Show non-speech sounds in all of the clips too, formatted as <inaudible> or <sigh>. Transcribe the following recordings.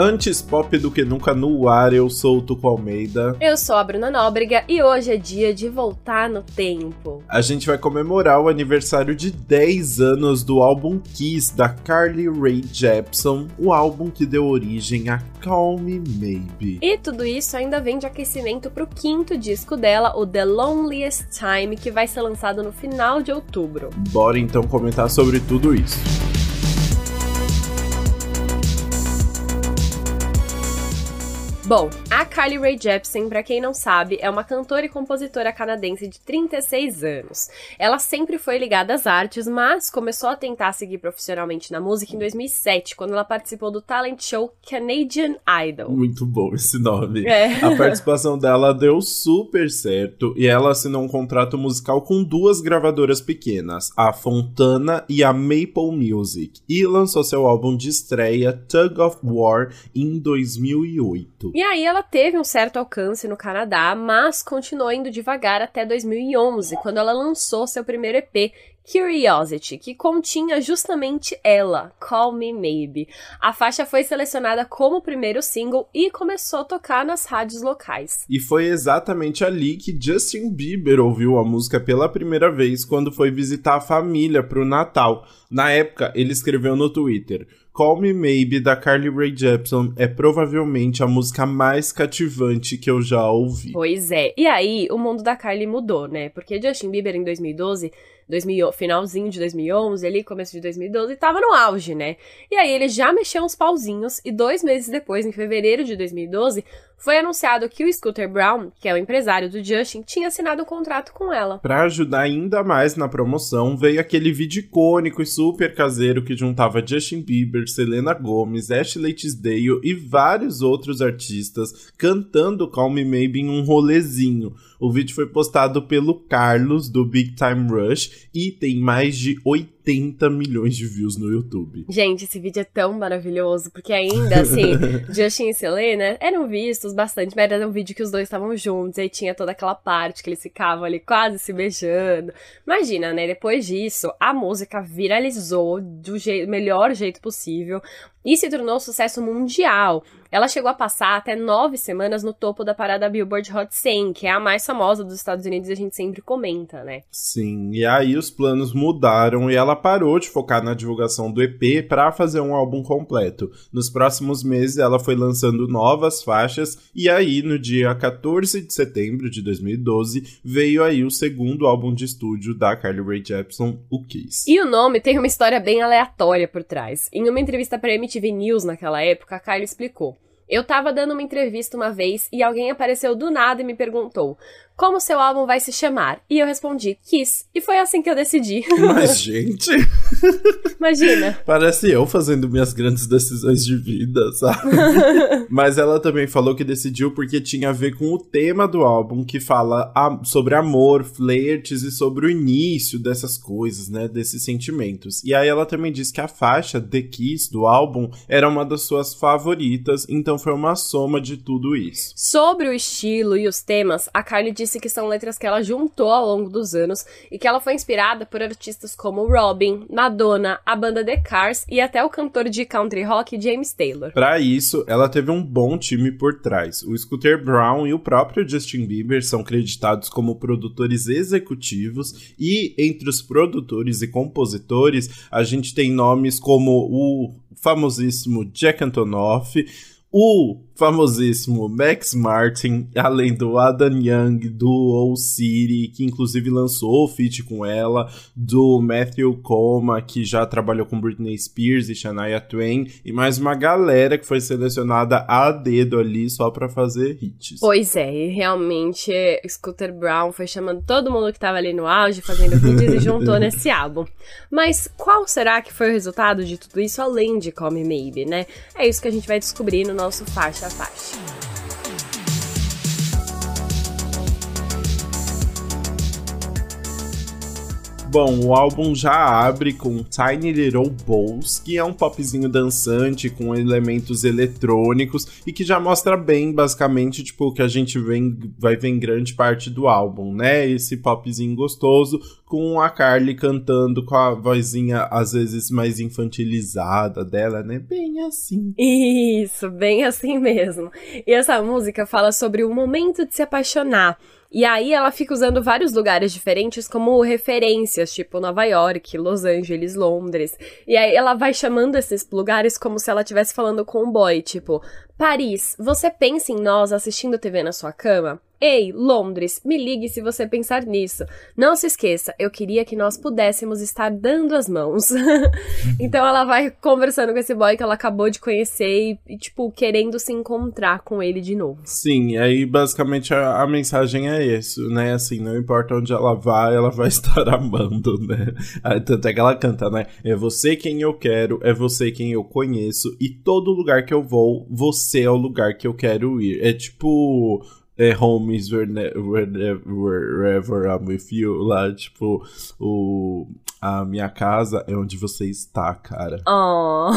Antes pop do que nunca no ar, eu sou o Tuco Almeida. Eu sou a Bruna Nóbrega e hoje é dia de voltar no tempo. A gente vai comemorar o aniversário de 10 anos do álbum Kiss da Carly Rae Jepsen, o álbum que deu origem a Call Me Maybe. E tudo isso ainda vem de aquecimento pro quinto disco dela, o The Loneliest Time, que vai ser lançado no final de outubro. Bora então comentar sobre tudo isso. Bom, a Carly Rae Jepsen, para quem não sabe, é uma cantora e compositora canadense de 36 anos. Ela sempre foi ligada às artes, mas começou a tentar seguir profissionalmente na música em 2007, quando ela participou do talent show Canadian Idol. Muito bom esse nome. É. A participação dela deu super certo e ela assinou um contrato musical com duas gravadoras pequenas, a Fontana e a Maple Music, e lançou seu álbum de estreia Tug of War em 2008. E aí ela teve um certo alcance no Canadá, mas continuou indo devagar até 2011, quando ela lançou seu primeiro EP, Curiosity, que continha justamente ela, Call Me Maybe. A faixa foi selecionada como primeiro single e começou a tocar nas rádios locais. E foi exatamente ali que Justin Bieber ouviu a música pela primeira vez quando foi visitar a família pro Natal. Na época, ele escreveu no Twitter: Call Me Maybe da Carly Rae Jepsen é provavelmente a música mais cativante que eu já ouvi. Pois é. E aí, o mundo da Carly mudou, né? Porque Justin Bieber em 2012 2000, finalzinho de 2011, ali, começo de 2012, tava no auge, né? E aí ele já mexeu uns pauzinhos e dois meses depois, em fevereiro de 2012, foi anunciado que o Scooter Brown, que é o empresário do Justin, tinha assinado um contrato com ela. Para ajudar ainda mais na promoção, veio aquele vídeo icônico e super caseiro que juntava Justin Bieber, Selena Gomez, Ashley Tisdale e vários outros artistas cantando Call Me Maybe em um rolezinho. O vídeo foi postado pelo Carlos do Big Time Rush e tem mais de 80 milhões de views no YouTube. Gente, esse vídeo é tão maravilhoso, porque ainda assim, <laughs> Justin e Selena eram vistos bastante, mas era um vídeo que os dois estavam juntos, aí tinha toda aquela parte que eles ficavam ali quase se beijando. Imagina, né? Depois disso, a música viralizou do jeito, melhor jeito possível e se tornou um sucesso mundial. Ela chegou a passar até nove semanas no topo da parada Billboard Hot 100, que é a mais famosa dos Estados Unidos e a gente sempre comenta, né? Sim, e aí os planos mudaram e ela parou de focar na divulgação do EP para fazer um álbum completo. Nos próximos meses ela foi lançando novas faixas e aí no dia 14 de setembro de 2012 veio aí o segundo álbum de estúdio da Carly Rae Jepsen, o Kiss. E o nome tem uma história bem aleatória por trás. Em uma entrevista para MTV News naquela época, a Carly explicou: eu tava dando uma entrevista uma vez e alguém apareceu do nada e me perguntou: como seu álbum vai se chamar? E eu respondi, Kiss. E foi assim que eu decidi. Mas, <laughs> gente. Imagina. Parece eu fazendo minhas grandes decisões de vida, sabe? <laughs> Mas ela também falou que decidiu porque tinha a ver com o tema do álbum, que fala sobre amor, flertes e sobre o início dessas coisas, né? Desses sentimentos. E aí ela também disse que a faixa The Kiss do álbum era uma das suas favoritas, então foi uma soma de tudo isso. Sobre o estilo e os temas, a Carly disse disse que são letras que ela juntou ao longo dos anos e que ela foi inspirada por artistas como Robin, Madonna, a banda The Cars e até o cantor de country rock James Taylor. Para isso, ela teve um bom time por trás. O Scooter Brown e o próprio Justin Bieber são creditados como produtores executivos e entre os produtores e compositores, a gente tem nomes como o famosíssimo Jack Antonoff, o famosíssimo Max Martin, além do Adam Young, do Old City, que inclusive lançou o feat com ela, do Matthew Coma, que já trabalhou com Britney Spears e Shania Twain, e mais uma galera que foi selecionada a dedo ali só para fazer hits. Pois é, e realmente Scooter Brown foi chamando todo mundo que tava ali no auge, fazendo hits e juntou <laughs> nesse álbum. Mas qual será que foi o resultado de tudo isso, além de Call Me Maybe, né? É isso que a gente vai descobrir no nosso faixa a faixa. Bom, o álbum já abre com Tiny Little Balls, que é um popzinho dançante com elementos eletrônicos e que já mostra bem, basicamente, tipo, o que a gente vem, vai ver em grande parte do álbum, né? Esse popzinho gostoso com a Carly cantando com a vozinha às vezes mais infantilizada dela, né? Bem assim. Isso, bem assim mesmo. E essa música fala sobre o momento de se apaixonar. E aí ela fica usando vários lugares diferentes como referências, tipo Nova York, Los Angeles, Londres. E aí ela vai chamando esses lugares como se ela estivesse falando com um boy, tipo, Paris, você pensa em nós assistindo TV na sua cama? Ei, Londres, me ligue se você pensar nisso. Não se esqueça, eu queria que nós pudéssemos estar dando as mãos. <laughs> então ela vai conversando com esse boy que ela acabou de conhecer e, e, tipo, querendo se encontrar com ele de novo. Sim, aí basicamente a, a mensagem é isso, né? Assim, não importa onde ela vai, ela vai <laughs> estar amando, né? Aí, tanto é que ela canta, né? É você quem eu quero, é você quem eu conheço, e todo lugar que eu vou, você é o lugar que eu quero ir. É tipo é home is wherever, wherever I'm with you, lá, tipo, o, a minha casa é onde você está, cara. <laughs> Oh.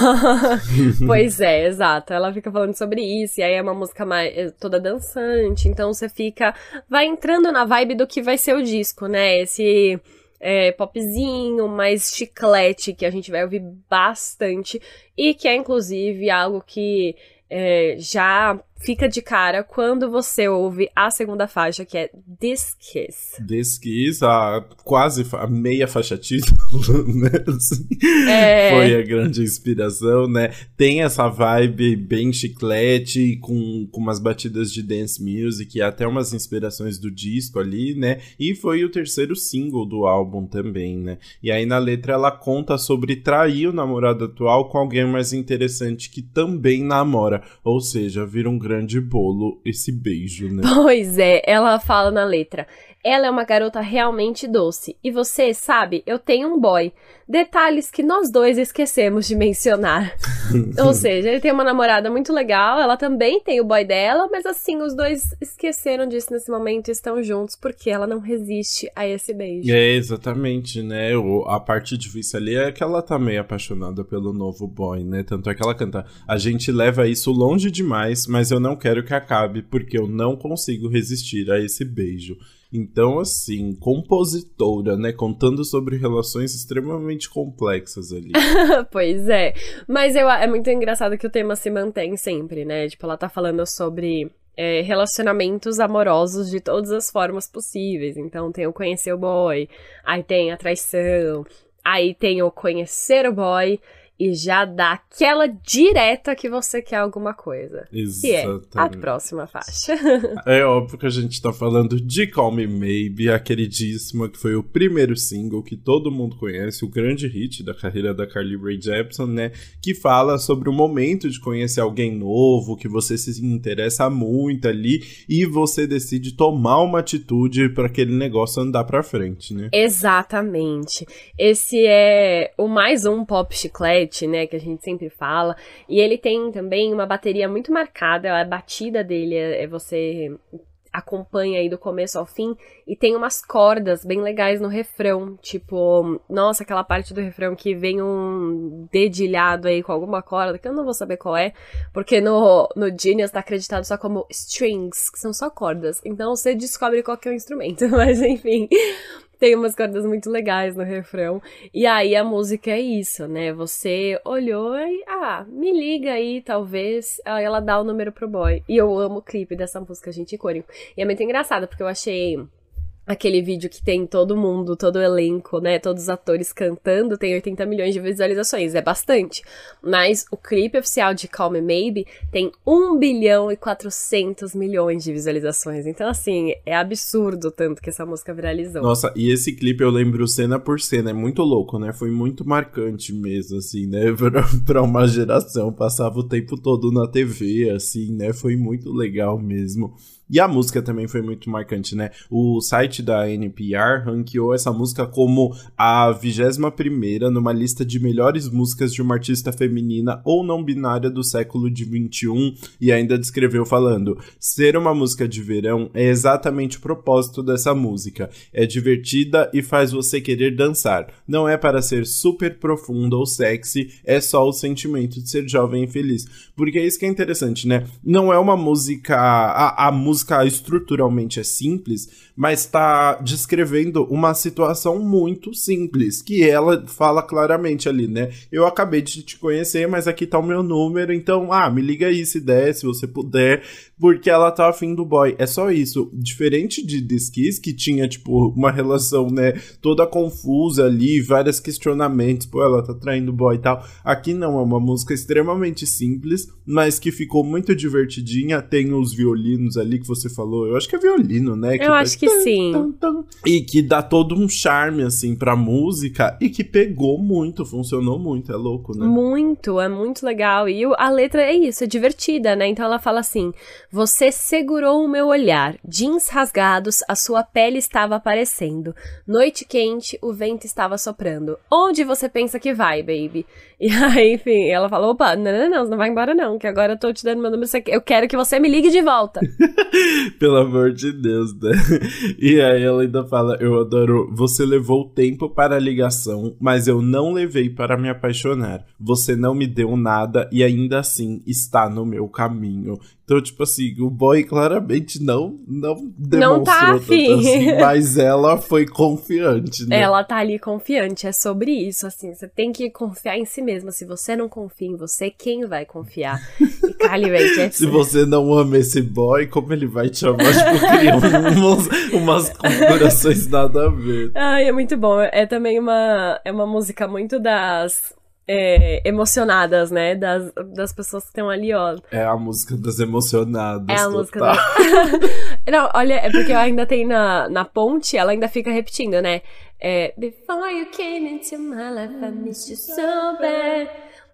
<laughs> pois é, exato. Ela fica falando sobre isso, e aí é uma música mais, é toda dançante, então você fica, vai entrando na vibe do que vai ser o disco, né? Esse é, popzinho, mais chiclete, que a gente vai ouvir bastante, e que é inclusive algo que é, já fica de cara quando você ouve a segunda faixa, que é This Kiss. This Kiss, a quase a meia faixa título, <laughs> né? Assim, é... Foi a grande inspiração, né? Tem essa vibe bem chiclete, com, com umas batidas de dance music e até umas inspirações do disco ali, né? E foi o terceiro single do álbum também, né? E aí na letra ela conta sobre trair o namorado atual com alguém mais interessante que também namora. Ou seja, vira um grande bolo esse beijo, né? <laughs> Pois é, ela fala na letra. Ela é uma garota realmente doce. E você, sabe, eu tenho um boy. Detalhes que nós dois esquecemos de mencionar. <laughs> Ou seja, ele tem uma namorada muito legal, ela também tem o boy dela, mas assim, os dois esqueceram disso nesse momento e estão juntos porque ela não resiste a esse beijo. É, exatamente, né? O, a parte difícil ali é que ela tá meio apaixonada pelo novo boy, né? Tanto é que ela canta: A gente leva isso longe demais, mas eu não quero que acabe porque eu não consigo resistir a esse beijo. Então, assim, compositora, né? Contando sobre relações extremamente complexas ali. <laughs> pois é. Mas eu, é muito engraçado que o tema se mantém sempre, né? Tipo, ela tá falando sobre é, relacionamentos amorosos de todas as formas possíveis. Então tem o conhecer o boy, aí tem a traição, aí tem o conhecer o boy e já dá aquela direta que você quer alguma coisa. Exatamente. Que é a próxima faixa. é óbvio que a gente tá falando de Call Me Maybe, a queridíssima, que foi o primeiro single que todo mundo conhece, o grande hit da carreira da Carly Rae Jepsen, né? Que fala sobre o momento de conhecer alguém novo, que você se interessa muito ali e você decide tomar uma atitude para aquele negócio andar para frente, né? Exatamente. Esse é o mais um pop chiclete né, que a gente sempre fala. E ele tem também uma bateria muito marcada, a batida dele é, é você acompanha aí do começo ao fim e tem umas cordas bem legais no refrão, tipo, nossa, aquela parte do refrão que vem um dedilhado aí com alguma corda, que eu não vou saber qual é, porque no, no Genius tá acreditado só como strings, que são só cordas, então você descobre qual que é o instrumento, <laughs> mas enfim, tem umas cordas muito legais no refrão. E aí a música é isso, né? Você olhou e, ah, me liga aí, talvez. Aí ela dá o número pro boy. E eu amo o clipe dessa música, gente, icônico. E é muito engraçado, porque eu achei aquele vídeo que tem todo mundo, todo o elenco, né, todos os atores cantando, tem 80 milhões de visualizações, é bastante. Mas o clipe oficial de Call Me Maybe tem 1 bilhão e 400 milhões de visualizações. Então, assim, é absurdo tanto que essa música viralizou. Nossa, e esse clipe eu lembro cena por cena, é muito louco, né? Foi muito marcante mesmo, assim, né? <laughs> Pra, pra uma geração, passava o tempo todo na TV, assim, né? Foi muito legal mesmo. E a música também foi muito marcante, né? O site da NPR ranqueou essa música como a 21 numa lista de melhores músicas de uma artista feminina ou não binária do século de 21 e ainda descreveu falando: ser uma música de verão é exatamente o propósito dessa música. É divertida e faz você querer dançar. Não é para ser super profunda ou sexy, é só o sentimento de ser jovem e feliz. Porque é isso que é interessante, né? Não é uma música. A, a música música estruturalmente é simples, mas tá descrevendo uma situação muito simples, que ela fala claramente ali, né? Eu acabei de te conhecer, mas aqui tá o meu número, então, ah, me liga aí se der, se você puder, porque ela tá afim do boy. É só isso. Diferente de This que tinha, tipo, uma relação, né, toda confusa ali, vários questionamentos, pô, ela tá traindo o boy e tal. Aqui não, é uma música extremamente simples, mas que ficou muito divertidinha. Tem os violinos ali que você falou. Eu acho que é violino, né? Que eu acho que sim. E que dá todo um charme, assim, pra música e que pegou muito, funcionou muito. É louco, né? Muito, é muito legal. E a letra é isso, é divertida, né? Então ela fala assim: Você segurou o meu olhar, jeans rasgados, a sua pele estava aparecendo. Noite quente, o vento estava soprando. Onde você pensa que vai, baby? <laughs> E aí, enfim, ela falou: opa, não, não, não, não vai embora não, que agora eu tô te dando meu número, eu quero que você me ligue de volta. <laughs> <laughs> Pelo amor de Deus, né? E aí ela ainda fala: eu adoro, você levou tempo para a ligação, mas eu não levei para me apaixonar. Você não me deu nada e ainda assim está no meu caminho. Então, tipo assim, o boy claramente não, não demonstrou não tá afim. assim, <laughs> mas ela foi confiante, né? Ela tá ali confiante, é sobre isso, assim, você tem que confiar em si mesma. Se você não confia em você, quem vai confiar? E Kylie Ray <laughs> Jepsen... Se você não ama esse boy, como ele vai te amar? Tipo, cria umas, umas configurações nada a ver. Ai, é muito bom. É também uma, é uma música muito das é, emocionadas, né? Das, das pessoas que estão ali, ó. É a música das emocionadas. É a total. música das... <laughs> Não, olha, é porque ainda tem na, na ponte, ela ainda fica repetindo, né? É, Before you came into my life, I missed you so bad.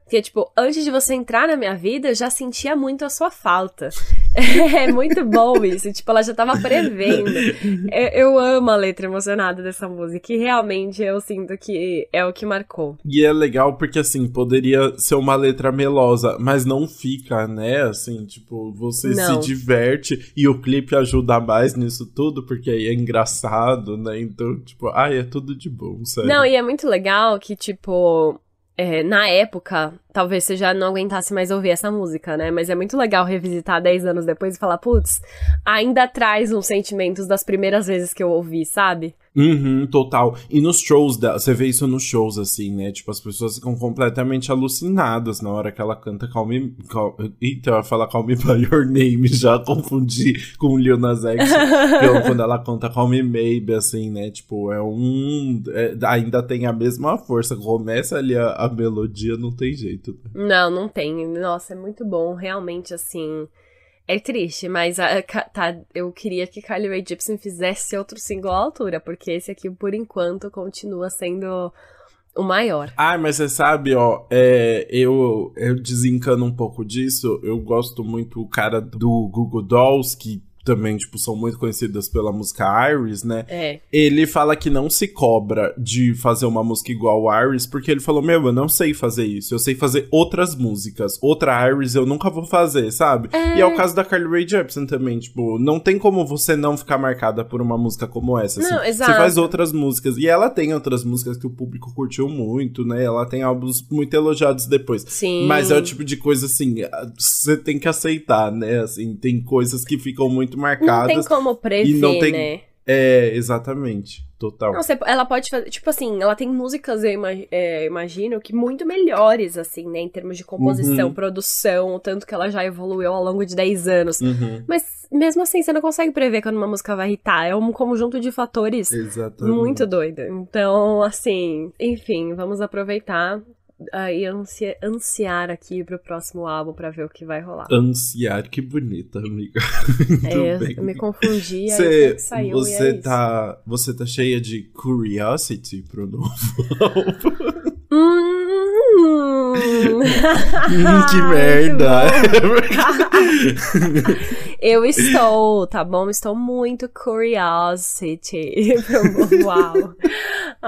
Porque, tipo, antes de você entrar na minha vida, eu já sentia muito a sua falta. <laughs> é muito bom isso. Tipo, ela já tava prevendo. Eu, eu, amo a letra emocionada dessa música. E realmente eu sinto que é o que marcou. E é legal porque, assim, poderia ser uma letra melosa, mas não fica, né? Assim, tipo, você não. se diverte e o clipe ajuda mais nisso tudo, porque aí é engraçado, né? Então, tipo, ai, é tudo de bom, sério. Não, e é muito legal que, tipo, é, na época, talvez você já não aguentasse mais ouvir essa música, né? Mas é muito legal revisitar 10 anos depois e falar, putz, ainda traz uns sentimentos das primeiras vezes que eu ouvi, sabe? Uhum, total. E nos shows, da, você vê isso nos shows, assim, né? Tipo, as pessoas ficam completamente alucinadas na hora que ela canta Call Me... Call, eita, eu ia falar Call Me By Your Name, <laughs> já confundi com o Lil Nas X. quando ela canta Call Me Maybe, assim, né? Tipo, é um... É, ainda tem a mesma força. Começa ali a, a melodia, não tem jeito. Né? Não, não tem. Nossa, é muito bom. Realmente, assim... É triste, mas a, tá, eu queria que Carly Rae Jepsen fizesse outro single à altura, porque esse aqui, por enquanto, continua sendo o maior. Ah, mas você sabe, ó, é, eu, eu desencano um pouco disso. Eu gosto muito o cara do Google Dolls, que também, tipo, são muito conhecidas pela música Iris, né? É. Ele fala que não se cobra de fazer uma música igual Iris, porque ele falou, meu, eu não sei fazer isso, eu sei fazer outras músicas. Outra Iris eu nunca vou fazer, sabe? É. E é o caso da Carly Rae Jepsen também, tipo, não tem como você não ficar marcada por uma música como essa, não, assim. Exato. Você faz outras músicas, e ela tem outras músicas que o público curtiu muito, né? Ela tem álbuns muito elogiados depois. Sim. Mas é o tipo de coisa, assim, você tem que aceitar, né? Assim, tem coisas que ficam muito muito marcadas. Não tem como prever, não tem... né? É, exatamente. Total. Não, você, ela pode fazer. Tipo assim, ela tem músicas, eu é, imagino, que muito melhores, assim, né? Em termos de composição, uhum. produção, o tanto que ela já evoluiu ao longo de 10 anos. Uhum. Mas mesmo assim, você não consegue prever quando uma música vai irritar. É um conjunto de fatores Exatamente. muito doido. Então, assim, enfim, vamos aproveitar aí ansia, ansiar aqui pro próximo álbum para ver o que vai rolar. Ansiar, que bonita, amiga. <laughs> é, bem. eu me confundi, Cê, aí saiu você é tá, isso. Você tá cheia de curiosity pro novo álbum? Hum, <laughs> que merda! <laughs> eu estou, tá bom? Estou muito curiosity pro novo álbum.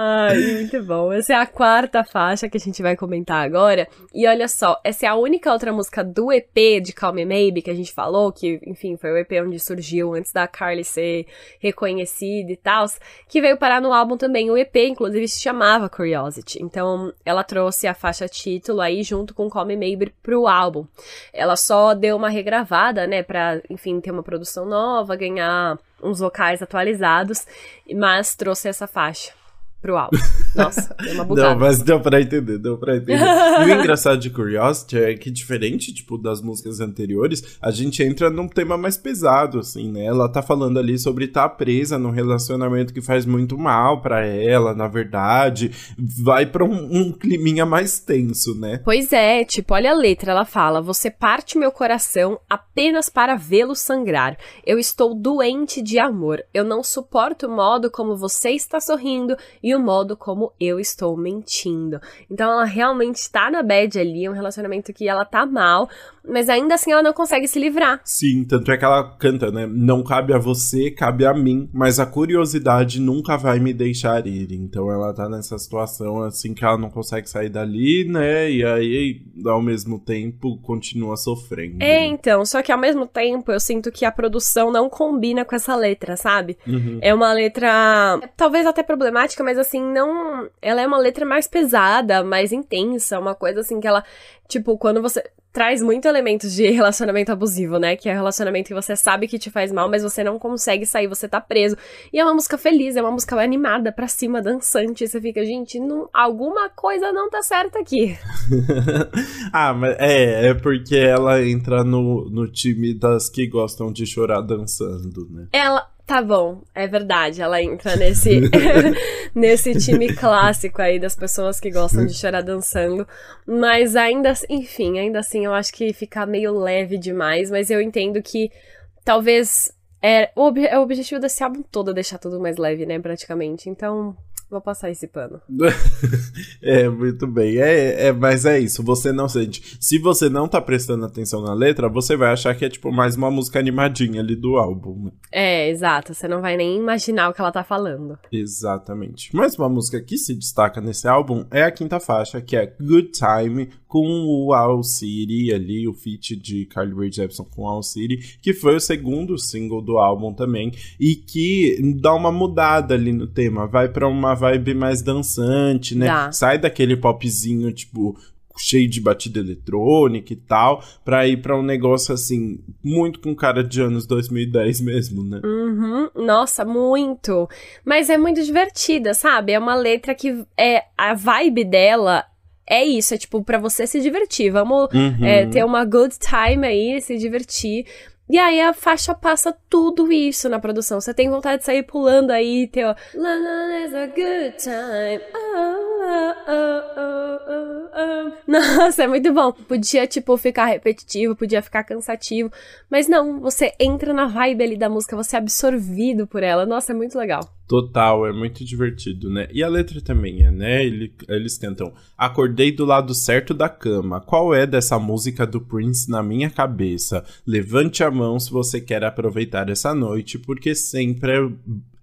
Ai, muito bom. Essa é a quarta faixa que a gente vai comentar agora. E olha só, essa é a única outra música do EP de Call Me Maybe que a gente falou, que, enfim, foi o EP onde surgiu antes da Carly ser reconhecida e tal, que veio parar no álbum também. O EP, inclusive, se chamava Curiosity. Então, ela trouxe a faixa título aí junto com Call Me Maybe pro álbum. Ela só deu uma regravada, né, pra, enfim, ter uma produção nova, ganhar uns vocais atualizados, mas trouxe essa faixa pro álbum. <laughs> Nossa, deu uma bugada. Não, mas deu pra entender, deu pra entender. e o engraçado de Curiosity é que, diferente, tipo, das músicas anteriores, a gente entra num tema mais pesado, assim, né? Ela tá falando ali sobre estar tá presa num relacionamento que faz muito mal para ela, na verdade. Vai pra um, um climinha mais tenso, né? Pois é, tipo, olha a letra, ela fala: Você parte meu coração apenas para vê-lo sangrar. Eu estou doente de amor. Eu não suporto o modo como você está sorrindo e o modo como eu estou mentindo. Então ela realmente está na bad ali, é um relacionamento que ela tá mal, mas ainda assim ela não consegue se livrar. Sim, tanto é que ela canta, né? Não cabe a você, cabe a mim, mas a curiosidade nunca vai me deixar ir. Então ela tá nessa situação assim que ela não consegue sair dali, né? E aí, ao mesmo tempo, continua sofrendo. É, então, só que ao mesmo tempo eu sinto que a produção não combina com essa letra, sabe? Uhum. É uma letra talvez até problemática, mas assim, não. Ela é uma letra mais pesada, mais intensa, uma coisa assim que ela. Tipo, quando você traz muito elementos de relacionamento abusivo, né? Que é relacionamento que você sabe que te faz mal, mas você não consegue sair, você tá preso. E é uma música feliz, é uma música animada, pra cima, dançante. Você fica, gente, não, alguma coisa não tá certa aqui. <laughs> ah, mas é, é porque ela entra no, no time das que gostam de chorar dançando, né? Ela Tá bom, é verdade. Ela entra nesse, <laughs> nesse time clássico aí das pessoas que gostam de chorar dançando. Mas ainda, enfim, ainda assim eu acho que fica meio leve demais. Mas eu entendo que talvez é, o, é o objetivo desse álbum todo é deixar tudo mais leve, né, praticamente. Então, Vou passar esse pano. <laughs> é, muito bem. É, é, mas é isso, você não sente. Se você não tá prestando atenção na letra, você vai achar que é tipo mais uma música animadinha ali do álbum. É, exato. Você não vai nem imaginar o que ela tá falando. Exatamente. Mas uma música que se destaca nesse álbum é a quinta faixa, que é Good Time, com o All City ali, o feat de Carly Rae Jepsen com All City, que foi o segundo single do álbum também, e que dá uma mudada ali no tema, vai para uma vibe mais dançante, né? Sai daquele popzinho, tipo, cheio de batida eletrônica e tal, pra ir pra um negócio assim, muito com cara de anos 2010 mesmo, né? Uhum, nossa, muito. Mas é muito divertida, sabe? É uma letra que é a vibe dela é isso, é tipo, para você se divertir. Vamos uhum. é, ter uma good time aí, se divertir. E aí a faixa passa tudo isso na produção. Você tem vontade de sair pulando aí, ter ó, is a good time. Oh, oh, oh, Nossa, é muito bom. Podia, tipo, ficar repetitivo, podia ficar cansativo. Mas não, você entra na vibe ali da música, você é absorvido por ela. Nossa, é muito legal. Total, é muito divertido, né? E a letra também é, né? Eles cantam: Acordei do lado certo da cama. Qual é dessa música do Prince na minha cabeça? Levante a mão se você quer aproveitar essa noite, porque sempre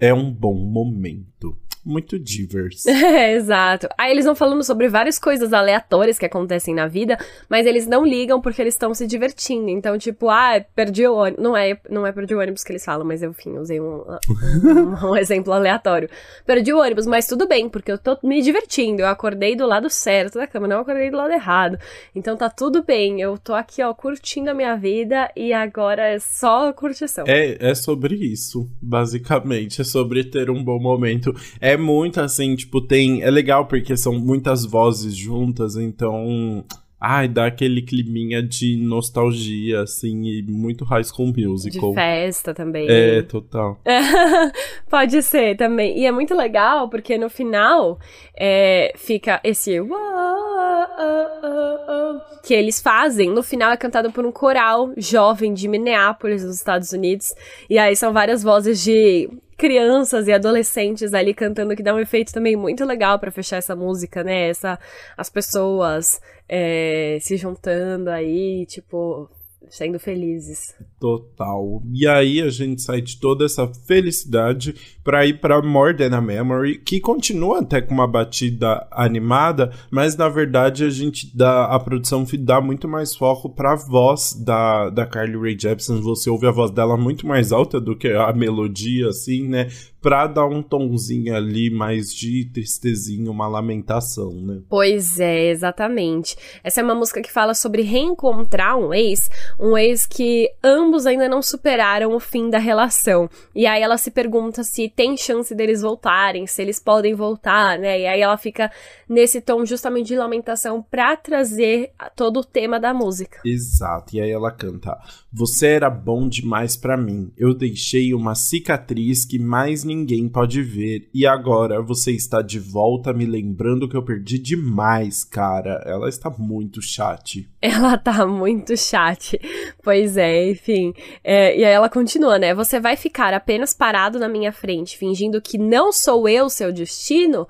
é, é um bom momento muito diverso. <laughs> É, exato. Aí eles vão falando sobre várias coisas aleatórias que acontecem na vida, mas eles não ligam porque eles estão se divertindo. Então, tipo, ah, perdi o ônibus. Não é, não é perdi o ônibus que eles falam, mas enfim, usei um, um, <laughs> um exemplo aleatório. Perdi o ônibus, mas tudo bem, porque eu tô me divertindo. Eu acordei do lado certo da cama, não acordei do lado errado. Então tá tudo bem. Eu tô aqui, ó, curtindo a minha vida e agora é só curtição. É, é sobre isso, basicamente. É sobre ter um bom momento. É é muito assim, tipo, tem. É legal porque são muitas vozes juntas, então. Ai, dá aquele climinha de nostalgia, assim, e muito High School Musical. De festa também. É, total. <laughs> Pode ser também. E é muito legal porque no final é, fica esse que eles fazem. No final é cantado por um coral jovem de Minneapolis, nos Estados Unidos. E aí são várias vozes de crianças e adolescentes ali cantando, que dá um efeito também muito legal para fechar essa música, né? Essa, as pessoas é, se juntando aí, tipo, sendo felizes. Total. E aí a gente sai de toda essa felicidade para ir para More Than a Memory, que continua até com uma batida animada, mas na verdade a gente dá a produção dá muito mais foco para a voz da, da Carly Rae Jepsen. Você ouve a voz dela muito mais alta do que a melodia, assim, né? Pra dar um tomzinho ali mais de tristezinho, uma lamentação, né? Pois é, exatamente. Essa é uma música que fala sobre reencontrar um ex, um ex que ambos ainda não superaram o fim da relação. E aí ela se pergunta se tem chance deles voltarem, se eles podem voltar, né? E aí ela fica nesse tom justamente de lamentação pra trazer todo o tema da música. Exato. E aí ela canta: Você era bom demais para mim. Eu deixei uma cicatriz que mais ninguém pode ver. E agora você está de volta me lembrando que eu perdi demais, cara. Ela está muito chat. <laughs> Ela tá muito chat. Pois é, enfim. É, e aí ela continua, né? Você vai ficar apenas parado na minha frente, fingindo que não sou eu seu destino?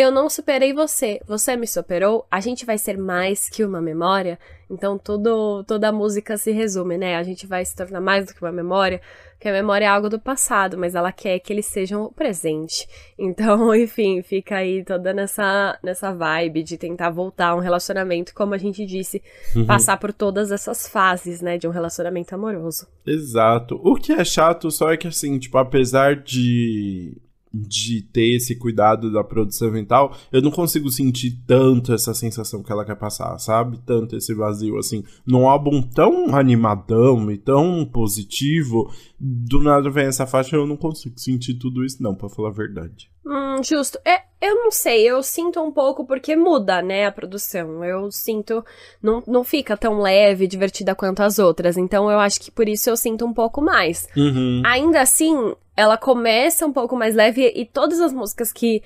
Eu não superei você, você me superou, a gente vai ser mais que uma memória. Então tudo, toda a música se resume, né? A gente vai se tornar mais do que uma memória, que a memória é algo do passado, mas ela quer que eles sejam o presente. <laughs> Então, <laughs> enfim, fica aí toda nessa, nessa vibe de tentar voltar a um relacionamento, como a gente disse, uhum. passar por todas essas fases, né, de um relacionamento amoroso. Exato. O que é chato só é que assim, tipo, apesar de de ter esse cuidado da produção mental, eu não consigo sentir tanto essa sensação que ela quer passar, sabe? Tanto esse vazio, assim. Num álbum tão animadão e tão positivo, do nada vem essa faixa eu não consigo sentir tudo isso, não, pra falar a verdade. Hum, justo. É, eu não sei, eu sinto um pouco porque muda, né, a produção. Eu sinto. Não, não fica tão leve, divertida quanto as outras. Então eu acho que por isso eu sinto um pouco mais. Uhum. Ainda assim, ela começa um pouco mais leve e todas as músicas que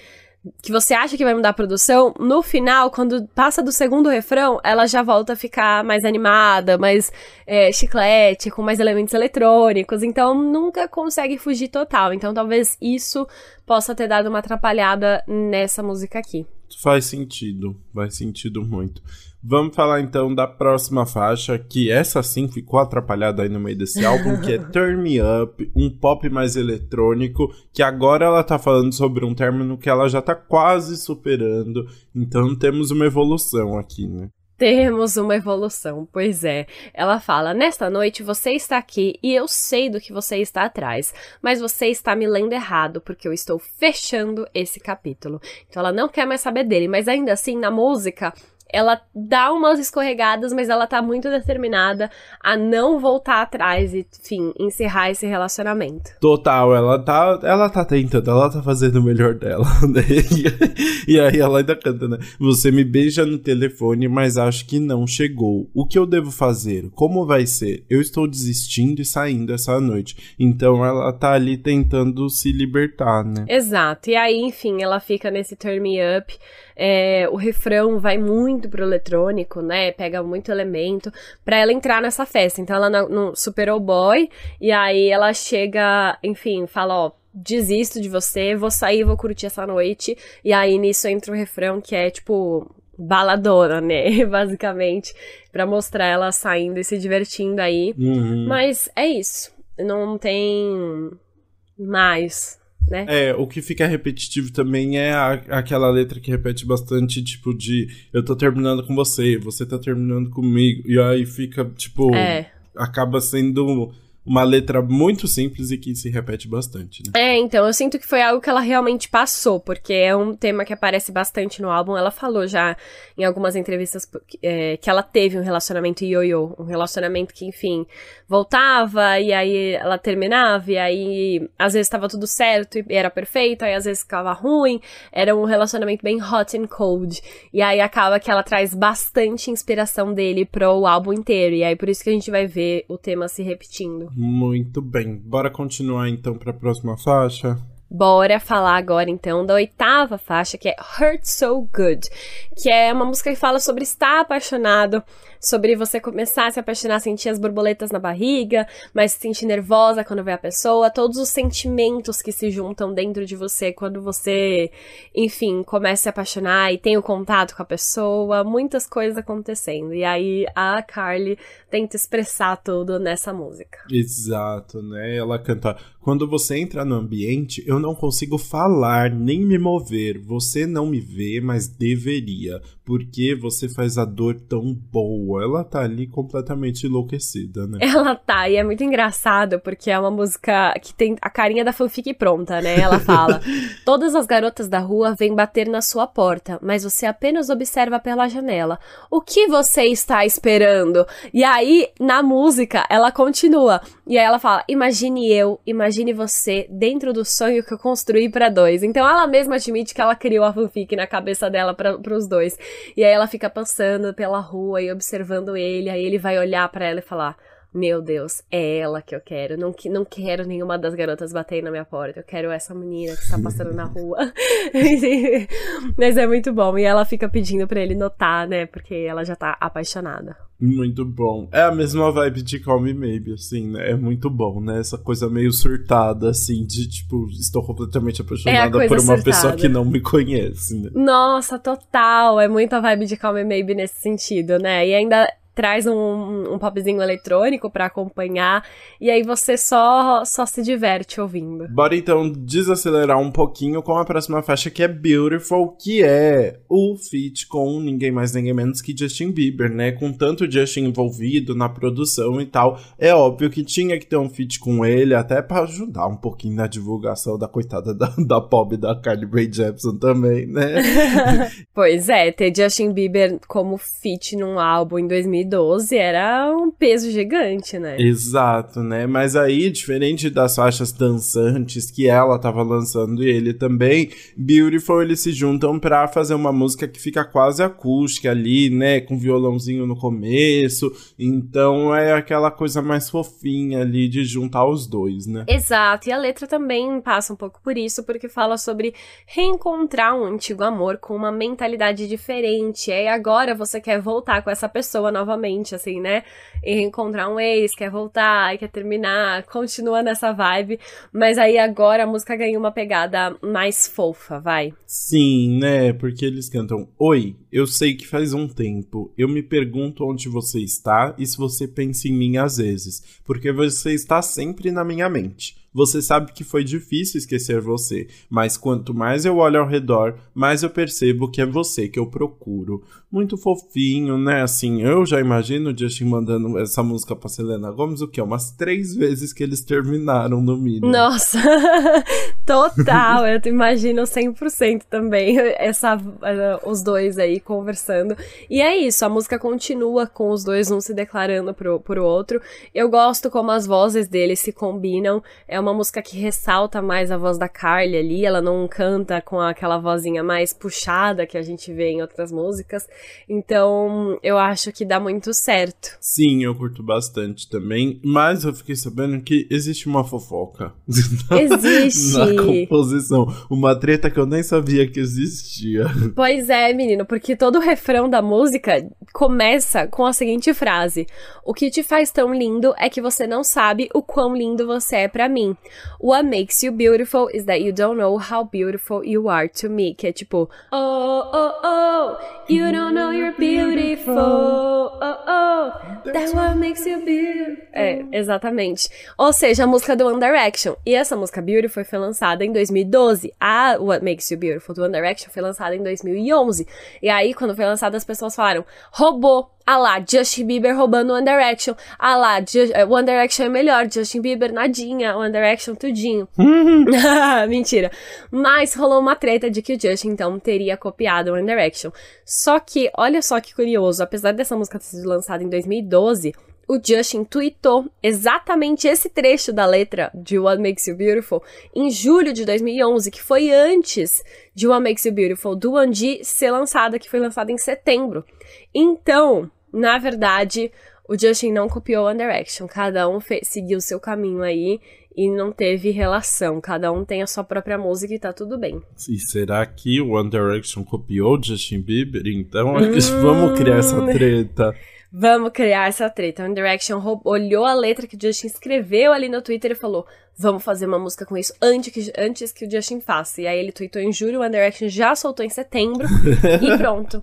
que você acha que vai mudar a produção, no final, quando passa do segundo refrão, ela já volta a ficar mais animada, mais é, chiclete, com mais elementos eletrônicos. Então nunca consegue fugir total. Então talvez isso possa ter dado uma atrapalhada nessa música aqui. Faz sentido, faz sentido muito. Vamos falar então da próxima faixa, que essa sim ficou atrapalhada aí no meio desse álbum, que é <laughs> Turn Me Up, um pop mais eletrônico, que agora ela tá falando sobre um término que ela já tá quase superando, então temos uma evolução aqui, né? Temos uma evolução, pois é. Ela fala: Nesta noite você está aqui e eu sei do que você está atrás, mas você está me lendo errado porque eu estou fechando esse capítulo. Então ela não quer mais saber dele, mas ainda assim na música ela dá umas escorregadas, mas ela tá muito determinada a não voltar atrás e, enfim, encerrar esse relacionamento. Total, ela tá, ela tá tentando, ela tá fazendo o melhor dela, <laughs> né? E, aí ela ainda canta, né? Você me beija no telefone, mas acho que não chegou. O que eu devo fazer? Como vai ser? Eu estou desistindo e saindo essa noite. Então ela tá ali tentando se libertar, né? Exato. E aí, enfim, ela fica nesse turn me up. É, o refrão vai muito pro eletrônico, né? Pega muito elemento para ela entrar nessa festa. Então ela não, superou o boy e aí ela chega, enfim, fala, ó, desisto de você, vou sair, vou curtir essa noite. E aí nisso entra o refrão que é tipo baladona, né? <laughs> Basicamente, para mostrar ela saindo e se divertindo aí. Uhum. Mas é isso. Não tem mais né? É, o que fica repetitivo também é a, aquela letra que repete bastante, tipo, de eu tô terminando com você, você tá terminando comigo. E aí fica, tipo. É. Acaba sendo uma letra muito simples e que se repete bastante, né? É, então, eu sinto que foi algo que ela realmente passou, porque é um tema que aparece bastante no álbum. Ela falou já em algumas entrevistas é, que ela teve um relacionamento ioiô, um relacionamento que, enfim, voltava e aí ela terminava, e aí às vezes estava tudo certo e era perfeito, aí às vezes ficava ruim. Era um relacionamento bem hot and cold. E aí acaba que ela traz bastante inspiração dele pro álbum inteiro, e aí por isso que a gente vai ver o tema se repetindo. Muito bem. Bora continuar então para a próxima faixa? Bora falar agora então da oitava faixa, que é Hurt So Good, que é uma música que fala sobre estar apaixonado, sobre você começar a se apaixonar, sentir as borboletas na barriga, mas se sentir nervosa quando vê a pessoa, todos os sentimentos que se juntam dentro de você quando você, enfim, começa a se apaixonar e tem o contato com a pessoa, muitas coisas acontecendo. E aí a Carly tenta expressar tudo nessa música. Exato, né? Ela canta: Quando você entra no ambiente, eu não consigo falar nem me mover. Você não me vê, mas deveria. Porque você faz a dor tão boa. Ela tá ali completamente enlouquecida, né? <laughs> Ela tá, e é muito engraçado, porque é uma música que tem a carinha da fanfic pronta, né? Ela fala: <laughs> Todas as garotas da rua vêm bater na sua porta, mas você apenas observa pela janela. O que você está esperando? E aí, na música, ela continua. E aí ela fala: Imagine eu, imagine você, dentro do sonho que eu construí para dois. Então ela mesma admite que ela criou a fanfic na cabeça dela para os dois. E aí ela fica passando pela rua e observando ele. Aí ele vai olhar para ela e falar: meu Deus, é ela que eu quero. Não, não quero nenhuma das garotas bater na minha porta. Eu quero essa menina que está passando na rua. <laughs> Mas é muito bom. E ela fica pedindo para ele notar, né? Porque ela já tá apaixonada. Muito bom. É a mesma vibe de Call Me Maybe, assim, né? É muito bom, né? Essa coisa meio surtada, assim, de tipo, estou completamente apaixonada é por uma surtada. pessoa que não me conhece, né? Nossa, total. É muito a vibe de Call Me Maybe nesse sentido, né? E ainda traz um, um popzinho eletrônico para acompanhar e aí você só só se diverte ouvindo. Bora então desacelerar um pouquinho com a próxima faixa que é Beautiful, que é o feat com ninguém mais ninguém menos que Justin Bieber, né? Com tanto Justin envolvido na produção e tal, é óbvio que tinha que ter um feat com ele até para ajudar um pouquinho na divulgação da coitada da, da pop da Carly Rae Jepsen também, né? <laughs> pois é, ter Justin Bieber como feat num álbum em 2000 2012 era um peso gigante, né? Exato, né? Mas aí, diferente das faixas dançantes que ela tava lançando e ele também, Beautiful eles se juntam pra fazer uma música que fica quase acústica ali, né? Com violãozinho no começo. Então é aquela coisa mais fofinha ali de juntar os dois, né? Exato. E a letra também passa um pouco por isso, porque fala sobre reencontrar um antigo amor com uma mentalidade diferente. E agora você quer voltar com essa pessoa novamente novamente, assim, né? E reencontrar um ex, quer voltar, quer terminar, continua nessa vibe. Mas aí agora a música ganha uma pegada mais fofa, vai. Sim, né? Porque eles cantam: Oi, eu sei que faz um tempo. Eu me pergunto onde você está e se você pensa em mim às vezes. Porque você está sempre na minha mente. Você sabe que foi difícil esquecer você, mas quanto mais eu olho ao redor, mais eu percebo que é você que eu procuro. Muito fofinho, né? Assim, eu já imagino o Justin mandando essa música pra Selena Gomes, o que? Umas três vezes que eles terminaram no mínimo. Nossa, <laughs> total! eu imagino 100% também <laughs> essa, uh, os dois aí conversando. E é isso, a música continua com os dois um se declarando pro, pro outro. Eu gosto como as vozes deles se combinam. É música que ressalta mais a voz da Carly ali, ela não canta com aquela vozinha mais puxada que a gente vê em outras músicas. Então, eu acho que dá muito certo. Sim, eu curto bastante também, mas eu fiquei sabendo que existe uma fofoca. <laughs> Existe. na composição, uma treta que eu nem sabia que existia. Pois é, menino, porque todo o refrão da música começa com a seguinte frase: O que te faz tão lindo é que você não sabe o quão lindo você é para mim. What makes you beautiful is that you don't know how beautiful you are to me. Que é tipo, oh, oh, oh, you don't know you're beautiful. Oh, oh, that what makes you beautiful. É, exatamente. Ou seja, a música do One Direction. E essa música Beautiful foi lançada em 2012. A What Makes You Beautiful do One Direction foi lançada em 2011. E aí, quando foi lançada, as pessoas falaram, roubou ah lá, Justin Bieber roubando One Direction. Ah lá, eh, One Direction é melhor. Justin Bieber nadinha. One Direction tudinho. <laughs> <laughs> Mentira. Mas rolou uma treta de que o Justin, então, teria copiado One Direction. Só que, olha só que curioso. Apesar dessa música ter sido lançada em 2012, o Justin tweetou exatamente esse trecho da letra de What Makes You Beautiful em julho de 2011, que foi antes de What Makes You Beautiful do Andy ser lançada, que foi lançada em setembro. Então, na verdade, o Justin não copiou One Direction, cada um seguiu seu caminho aí e não teve relação. Cada um tem a sua própria música e tá tudo bem. E será que o One Direction copiou Justin Bieber? Então, hum... vamos criar essa treta. Vamos criar essa treta. One Direction olhou a letra que o Justin escreveu ali no Twitter e falou: Vamos fazer uma música com isso antes que, antes que o Justin faça. E aí ele tweetou em julho, o One Direction já soltou em setembro <laughs> e pronto.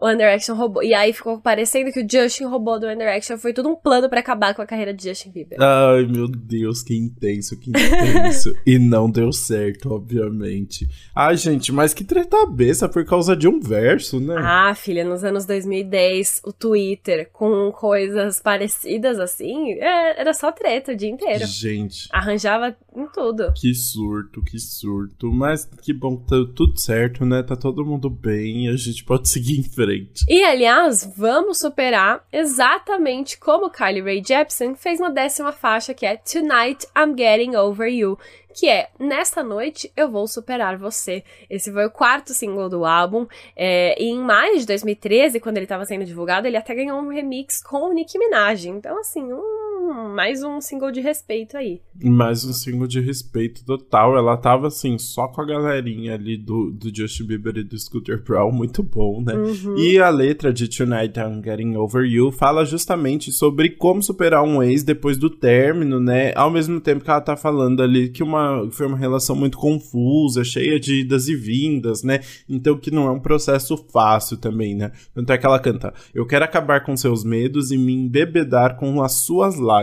One Direction roubou. E aí ficou parecendo que o Justin roubou do One Direction. Foi tudo um plano para acabar com a carreira de Justin Bieber. Ai, meu Deus, que intenso, que intenso. e não deu certo, obviamente. Ai, gente, mas que treta besta por causa de um verso, né? Ah, filha, nos anos 2010, o Twitter com coisas parecidas assim, é, era só treta o dia inteiro. Gente. Arranjava em tudo. Que surto, que surto. Mas que bom, tá tudo certo, né? Tá todo mundo bem, a gente pode seguir em frente diferente. E aliás, vamos superar exatamente como Kylie Rae Jepsen fez na décima faixa, que é Tonight I'm Getting Over You, que é Nesta Noite Eu Vou Superar Você. Esse foi o quarto single do álbum. É, e em maio de 2013, quando ele estava sendo divulgado, ele até ganhou um remix com Nicki Minaj. Então, assim, um, mais um single de respeito aí. Mais um single de respeito total. Ela tava, assim, só com a galerinha ali do, do Justin Bieber e do Scooter Brown. Muito bom, né? Uhum. E a letra de Tonight I'm Getting Over You fala justamente sobre como superar um ex depois do término, né? Ao mesmo tempo que ela tá falando ali que uma foi uma relação muito confusa, cheia de idas e vindas, né? Então que não é um processo fácil também, né? Tanto é que ela canta: Eu quero acabar com seus medos e me embebedar com as suas lágrimas.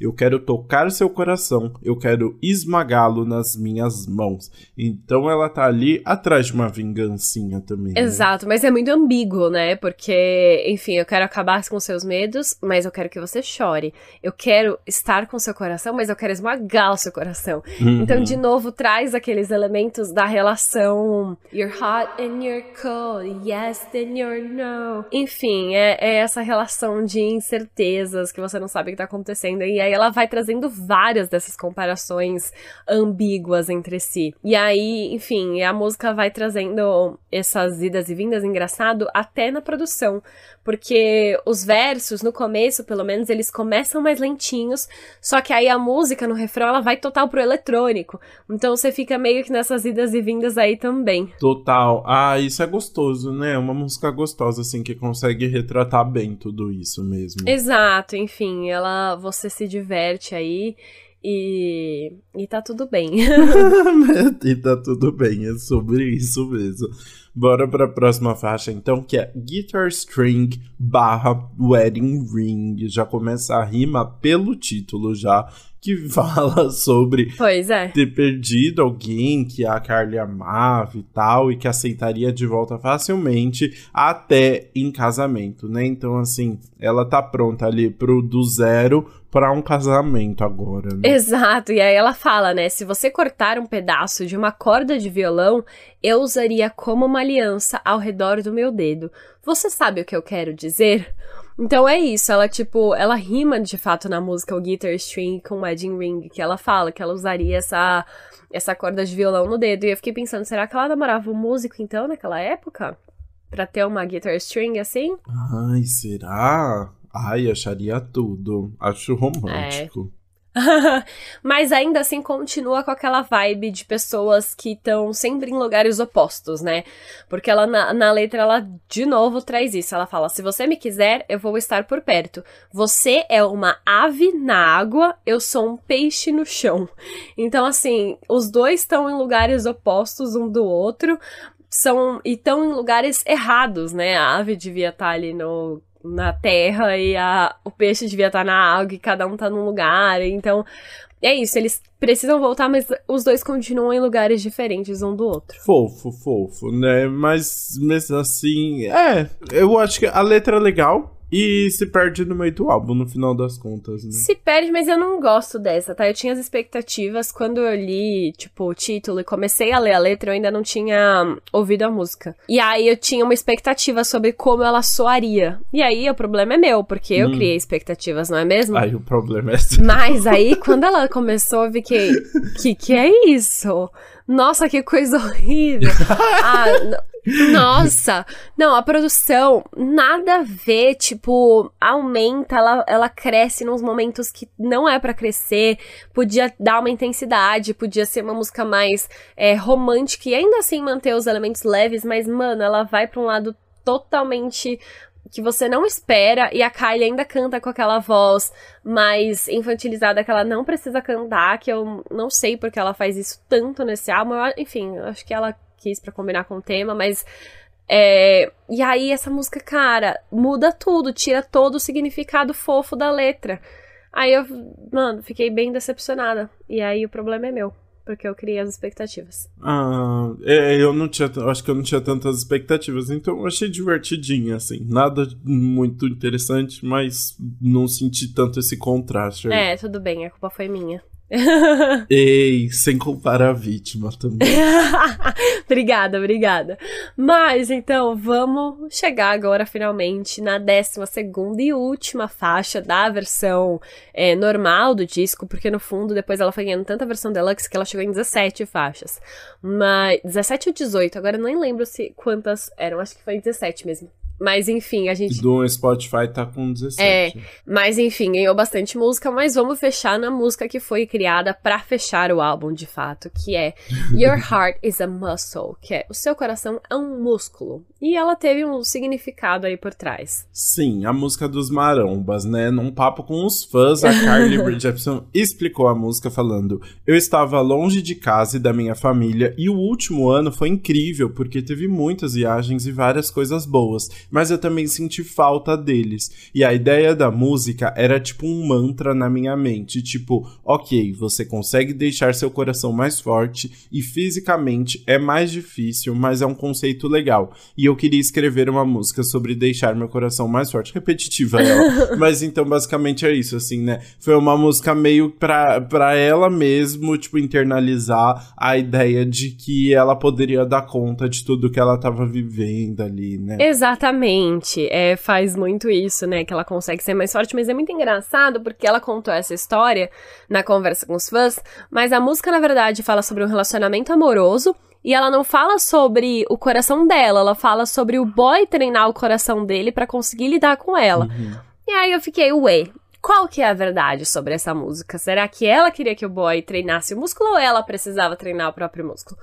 Eu quero tocar seu coração, eu quero esmagá-lo nas minhas mãos. Então ela tá ali atrás de uma vingancinha também. Né? Exato, né? mas é muito ambíguo, né? Porque, enfim, eu quero acabar com seus medos, mas eu quero que você chore. Eu quero estar com seu coração, mas eu quero esmagar o seu coração. Hum. Uhum. Então, de novo, traz aqueles elementos da relação You're hot and you're cold, yes, then you're no. Enfim, é, é essa relação de incertezas que você não sabe o que tá acontecendo. E aí ela vai trazendo várias dessas comparações ambíguas entre si. E aí, enfim, a música vai trazendo essas idas e vindas, engraçado, até na produção. Porque os versos, no começo, pelo menos, eles começam mais lentinhos, só que aí a música no refrão ela vai total pro eletrônico. Então você fica meio que nessas idas e vindas aí também. Total. Ah, isso é gostoso, né? Uma música gostosa, assim, que consegue retratar bem tudo isso mesmo. Exato, enfim, ela você se diverte aí. E, e tá tudo bem. <laughs> <laughs> e tá tudo bem, é sobre isso mesmo. Bora pra próxima faixa, então, que é Guitar String barra Wedding Ring. Já começa a rima pelo título já, que <laughs> fala sobre é. ter perdido alguém que a Carly amava e tal, e que aceitaria de volta facilmente até em casamento, né? Então, assim, ela tá pronta ali pro do zero para um casamento agora, né? Exato, e aí ela fala, né? Se você cortar um pedaço de uma corda de violão, eu usaria como uma aliança ao redor do meu dedo. Você sabe o que eu quero dizer? Então é isso, ela tipo, ela rima de fato na música o Guitar String com Wedding Ring, que ela fala que ela usaria essa essa corda de violão no dedo. E eu fiquei pensando, será que ela namorava um músico então naquela época? Pra ter uma guitar string assim? Ai, será? Ai, acharia tudo. Acho romântico. É. <laughs> Mas ainda assim continua com aquela vibe de pessoas que estão sempre em lugares opostos, né? Porque ela na, na, letra ela de novo traz isso. Ela fala: "Se você me quiser, eu vou estar por perto. Você é uma ave na água, eu sou um peixe no chão". Então assim, os dois estão em lugares opostos um do outro, são e estão em lugares errados, né? A ave devia estar tá ali no na terra e a, o peixe devia estar na água e cada um tá num lugar. Então, é isso, eles precisam voltar, mas os dois continuam em lugares diferentes um do outro. Fofo, fofo, né? Mas mesmo assim, é, eu acho que a letra é legal. E se perde no meio do álbum, no final das contas, né? Se perde, mas eu não gosto dessa, tá? Eu tinha as expectativas quando eu li, tipo, o título e comecei a ler a letra, eu ainda não tinha ouvido a música. E aí eu tinha uma expectativa sobre como ela soaria. E aí o problema é meu, porque eu hum. criei expectativas, não é mesmo? Aí o problema é seu. Mas aí, quando ela começou, eu fiquei, que que é isso? Nossa, que coisa horrível. <laughs> ah, Nossa! Não, a produção, nada a ver, tipo, aumenta, ela, ela cresce nos momentos que não é para crescer, podia dar uma intensidade, podia ser uma música mais é, romântica e ainda assim manter os elementos leves, mas, mano, ela vai pra um lado totalmente que você não espera e a Kylie ainda canta com aquela voz mais infantilizada que ela não precisa cantar, que eu não sei porque ela faz isso tanto nesse álbum. Enfim, acho que ela quis para combinar com o tema, mas é, e aí essa música, cara, muda tudo, tira todo o significado fofo da letra. Aí eu, mano, fiquei bem decepcionada. E aí o problema é meu porque eu criei as expectativas. Ah, é, eu não tinha, acho que eu não tinha tantas expectativas, então eu achei divertidinha, assim, nada muito interessante, mas não senti tanto esse contraste. Aí. É, tudo bem, a culpa foi minha. <laughs> Ei, sem culpar a vítima também. <laughs> obrigada, obrigada. Mas então, vamos chegar agora finalmente na 12 e última faixa da versão é, normal do disco, porque no fundo depois ela foi ganhando tanta versão deluxe que ela chegou em 17 faixas. Mas 17 ou 18, agora eu nem lembro se quantas eram, acho que foi 17 mesmo. Mas enfim, a gente. Do Spotify tá com 17. É, mas enfim, ganhou bastante música, mas vamos fechar na música que foi criada para fechar o álbum de fato, que é Your <laughs> Heart is a Muscle, que é o seu coração é um músculo. E ela teve um significado aí por trás. Sim, a música dos marombas, né? Num papo com os fãs, a Carly <laughs> Rae Jepsen explicou a música falando: Eu estava longe de casa e da minha família, e o último ano foi incrível, porque teve muitas viagens e várias coisas boas mas eu também senti falta deles. E a ideia da música era tipo um mantra na minha mente, tipo, ok, você consegue deixar seu coração mais forte e fisicamente é mais difícil, mas é um conceito legal. E eu queria escrever uma música sobre deixar meu coração mais forte. Repetitiva <laughs> ela. mas então basicamente é isso, assim, né? Foi uma música meio pra, pra ela mesmo, tipo, internalizar a ideia de que ela poderia dar conta de tudo que ela tava vivendo ali, né? Exatamente. Exatamente. É, faz muito isso, né? Que ela consegue ser mais forte, mas é muito engraçado porque ela contou essa história na conversa com os fãs, mas a música, na verdade, fala sobre um relacionamento amoroso. E ela não fala sobre o coração dela, ela fala sobre o boy treinar o coração dele para conseguir lidar com ela. Uhum. E aí eu fiquei, ué, qual que é a verdade sobre essa música? Será que ela queria que o boy treinasse o músculo ou ela precisava treinar o próprio músculo?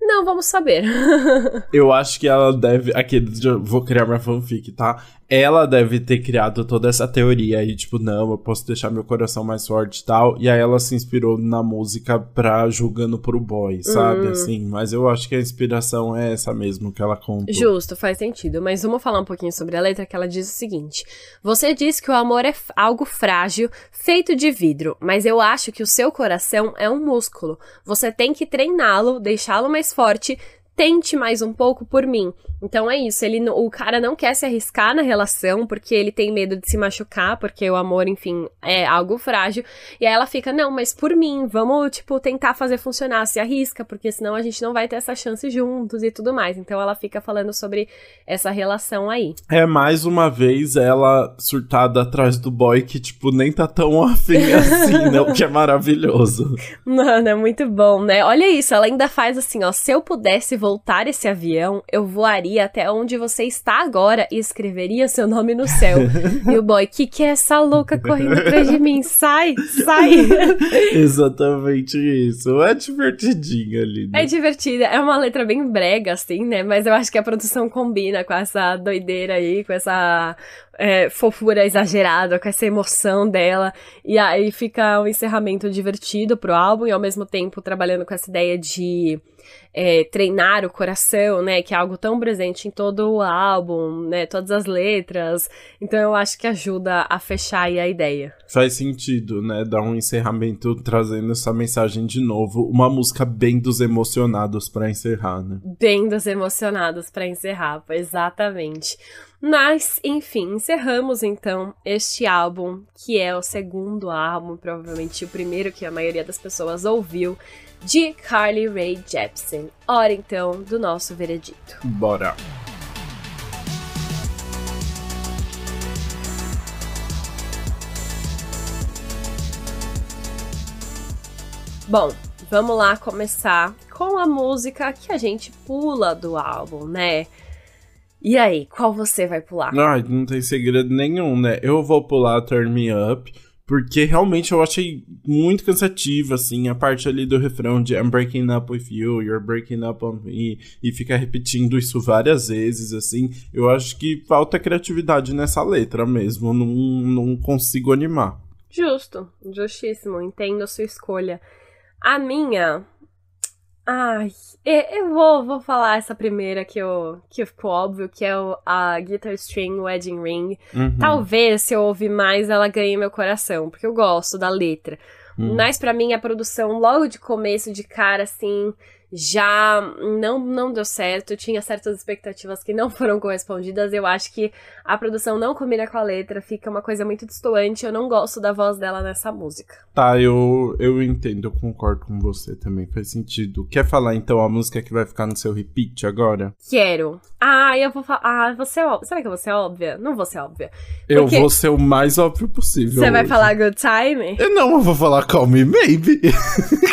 Não, vamos saber. <laughs> eu acho que ela deve. Aqui, vou criar minha fanfic, tá? Ela deve ter criado toda essa teoria aí, tipo, não, eu posso deixar meu coração mais forte e tal. E aí ela se inspirou na música pra julgando pro boy, sabe? Hum. Assim, mas eu acho que a inspiração é essa mesmo que ela contou. Justo, faz sentido. Mas vamos falar um pouquinho sobre a letra, que ela diz o seguinte: Você diz que o amor é algo frágil, feito de vidro, mas eu acho que o seu coração é um músculo. Você tem que treiná-lo, deixá-lo mais forte, tente mais um pouco por mim. Então é isso, ele o cara não quer se arriscar na relação porque ele tem medo de se machucar, porque o amor, enfim, é algo frágil. E aí ela fica, não, mas por mim, vamos, tipo, tentar fazer funcionar, se arrisca, porque senão a gente não vai ter essa chance juntos e tudo mais. Então ela fica falando sobre essa relação aí. É mais uma vez ela surtada atrás do boy que, tipo, nem tá tão afim <laughs> assim, né? O que é maravilhoso. Mano, é muito bom, né? Olha isso, ela ainda faz assim, ó, se eu pudesse voltar esse avião, eu voaria até onde você está agora e escreveria seu nome no céu. <laughs> e o boy, que que é essa louca correndo atrás de mim? Sai, sai! <laughs> Exatamente isso. É divertidinho ali. Né? É divertida. É uma letra bem brega, assim, né? Mas eu acho que a produção combina com essa doideira aí, com essa é, fofura exagerada, com essa emoção dela. E aí fica um encerramento divertido pro álbum e ao mesmo tempo trabalhando com essa ideia de é, treinar o coração, né? Que é algo tão presente em todo o álbum, né? Todas as letras. Então eu acho que ajuda a fechar aí a ideia. Faz sentido, né? Dar um encerramento trazendo essa mensagem de novo. Uma música bem dos emocionados para encerrar, né? Bem dos emocionados para encerrar, exatamente. Mas, enfim, encerramos então este álbum, que é o segundo álbum, provavelmente o primeiro que a maioria das pessoas ouviu, de Carly Rae Jepsen. Hora então do nosso veredito. Bora! Bom, vamos lá começar com a música que a gente pula do álbum, né? E aí, qual você vai pular? Ai, não tem segredo nenhum, né? Eu vou pular Turn Me Up, porque realmente eu achei muito cansativo, assim, a parte ali do refrão de I'm breaking up with you, you're breaking up on me, e ficar repetindo isso várias vezes, assim. Eu acho que falta criatividade nessa letra mesmo, não, não consigo animar. Justo, justíssimo, entendo a sua escolha. A minha. Ai, eu vou, vou falar essa primeira que, eu, que ficou óbvio, que é o, a Guitar String Wedding Ring. Uhum. Talvez, se eu ouvir mais, ela ganhe meu coração, porque eu gosto da letra. Uhum. Mas para mim, a produção, logo de começo, de cara, assim, já não, não deu certo, tinha certas expectativas que não <laughs> foram correspondidas. Eu acho que a produção não combina com a letra, fica uma coisa muito distoante. Eu não gosto da voz dela nessa música. Tá, eu, eu entendo, eu concordo com você também, faz sentido. Quer falar então a música que vai ficar no seu repeat agora? Quero. Ah, eu vou falar. Ah, você é óbvia. Será que eu vou ser óbvia? Não vou ser óbvia. Eu vou ser o mais óbvio possível. Você vai falar Good Time? Eu não, eu vou falar Call Me Maybe.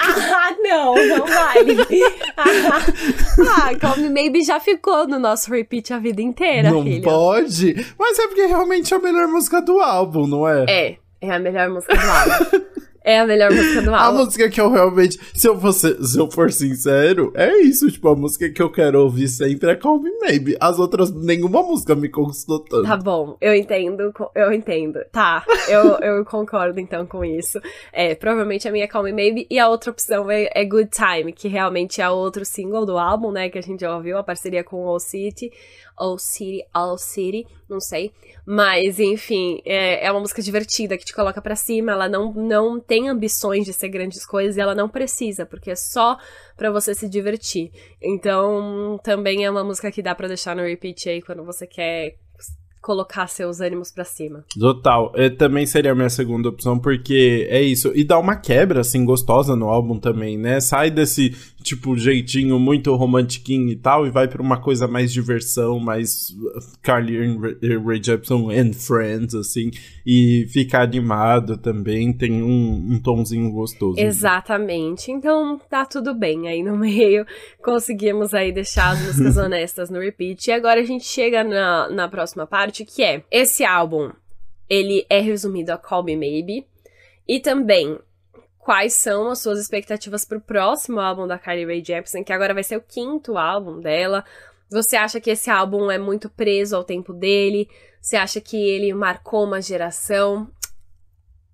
Ah, <laughs> não, não vale. <laughs> ah, Call Me Maybe já ficou no nosso repeat a vida inteira, não filho. pode. Mas é porque realmente é a melhor música do álbum, não é? É, é a melhor música do álbum. <laughs> É a melhor música do A álbum. música que eu realmente, se eu, fosse, se eu for sincero, é isso. Tipo, a música que eu quero ouvir sempre é Call Me Maybe. As outras, nenhuma música me conquistou tanto. Tá bom, eu entendo, eu entendo. Tá, eu, eu concordo então com isso. É, provavelmente a minha é Call Me Maybe e a outra opção é, é Good Time, que realmente é outro single do álbum, né, que a gente já ouviu, a parceria com All City, All City, All City, não sei. Mas, enfim, é, é uma música divertida que te coloca pra cima, ela não, não tem ambições de ser grandes coisas e ela não precisa, porque é só pra você se divertir. Então, também é uma música que dá pra deixar no repeat aí quando você quer colocar seus ânimos pra cima. Total. É, também seria a minha segunda opção, porque é isso. E dá uma quebra, assim, gostosa no álbum também, né? Sai desse, tipo, jeitinho muito romantiquinho e tal, e vai pra uma coisa mais diversão, mais uh, Carly and Ray- eh, Ray Jepsen and Friends, assim. E fica animado também, tem um, um tomzinho gostoso. Exatamente. Então tá tudo bem. Aí no <laughs> meio conseguimos aí deixar as músicas <laughs> honestas no repeat. E agora a gente chega na, na próxima parte, que é esse álbum. Ele é resumido a Call Me Maybe. E também quais são as suas expectativas pro próximo álbum da Kylie Rae Jepsen, que agora vai ser o quinto álbum dela. Você acha que esse álbum é muito preso ao tempo dele? Você acha que ele marcou uma geração?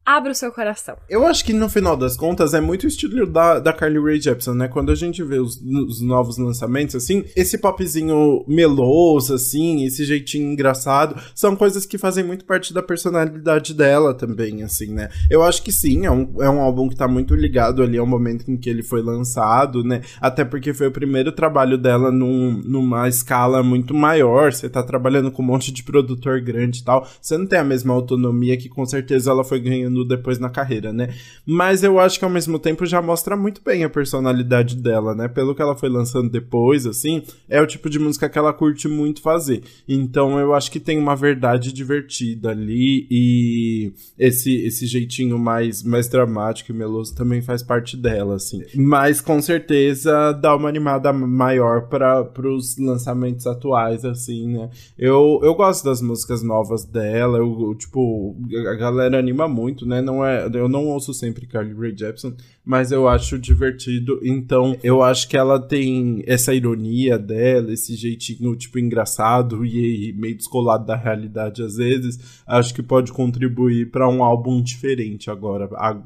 Abra o seu coração. Eu acho que no final das contas é muito o estilo da, da Carly Rae Jepsen, né? Quando a gente vê os, os novos lançamentos, assim, esse popzinho meloso, assim, esse jeitinho engraçado, são coisas que fazem muito parte da personalidade dela também, assim, né? Eu acho que sim, é um, é um álbum que tá muito ligado ali ao momento em que ele foi lançado, né? Até porque foi o primeiro trabalho dela num, numa escala muito maior, você tá trabalhando com um monte de produtor grande e tal, você não tem a mesma autonomia que com certeza ela foi ganhando depois na carreira, né? Mas eu acho que ao mesmo tempo já mostra muito bem a personalidade dela, né? Pelo que ela foi lançando depois, assim, é o tipo de música que ela curte muito fazer. Então eu acho que tem uma verdade divertida ali e esse, esse jeitinho mais, mais dramático e meloso também faz parte dela, assim. Mas com certeza dá uma animada maior para os lançamentos atuais, assim, né? Eu, eu gosto das músicas novas dela, eu, tipo, a galera anima muito, né? Não é, eu não ouço sempre Carly Rae Jepsen, mas eu acho divertido. Então, eu acho que ela tem essa ironia dela, esse jeitinho, tipo, engraçado e, e meio descolado da realidade às vezes. Acho que pode contribuir para um álbum diferente agora, a-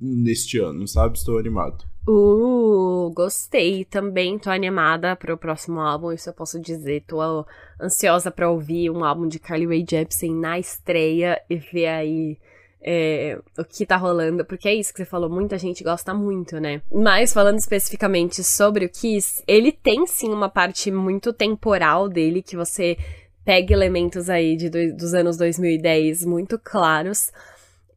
neste ano, sabe? Estou animado. Uh, gostei. Também tô animada pro próximo álbum, isso eu posso dizer. Tô ansiosa pra ouvir um álbum de Carly Rae Jepsen na estreia e ver aí é, o que tá rolando, porque é isso que você falou, muita gente gosta muito, né? Mas falando especificamente sobre o Kiss, ele tem sim uma parte muito temporal dele, que você pega elementos aí de dois- dos anos 2010 muito claros.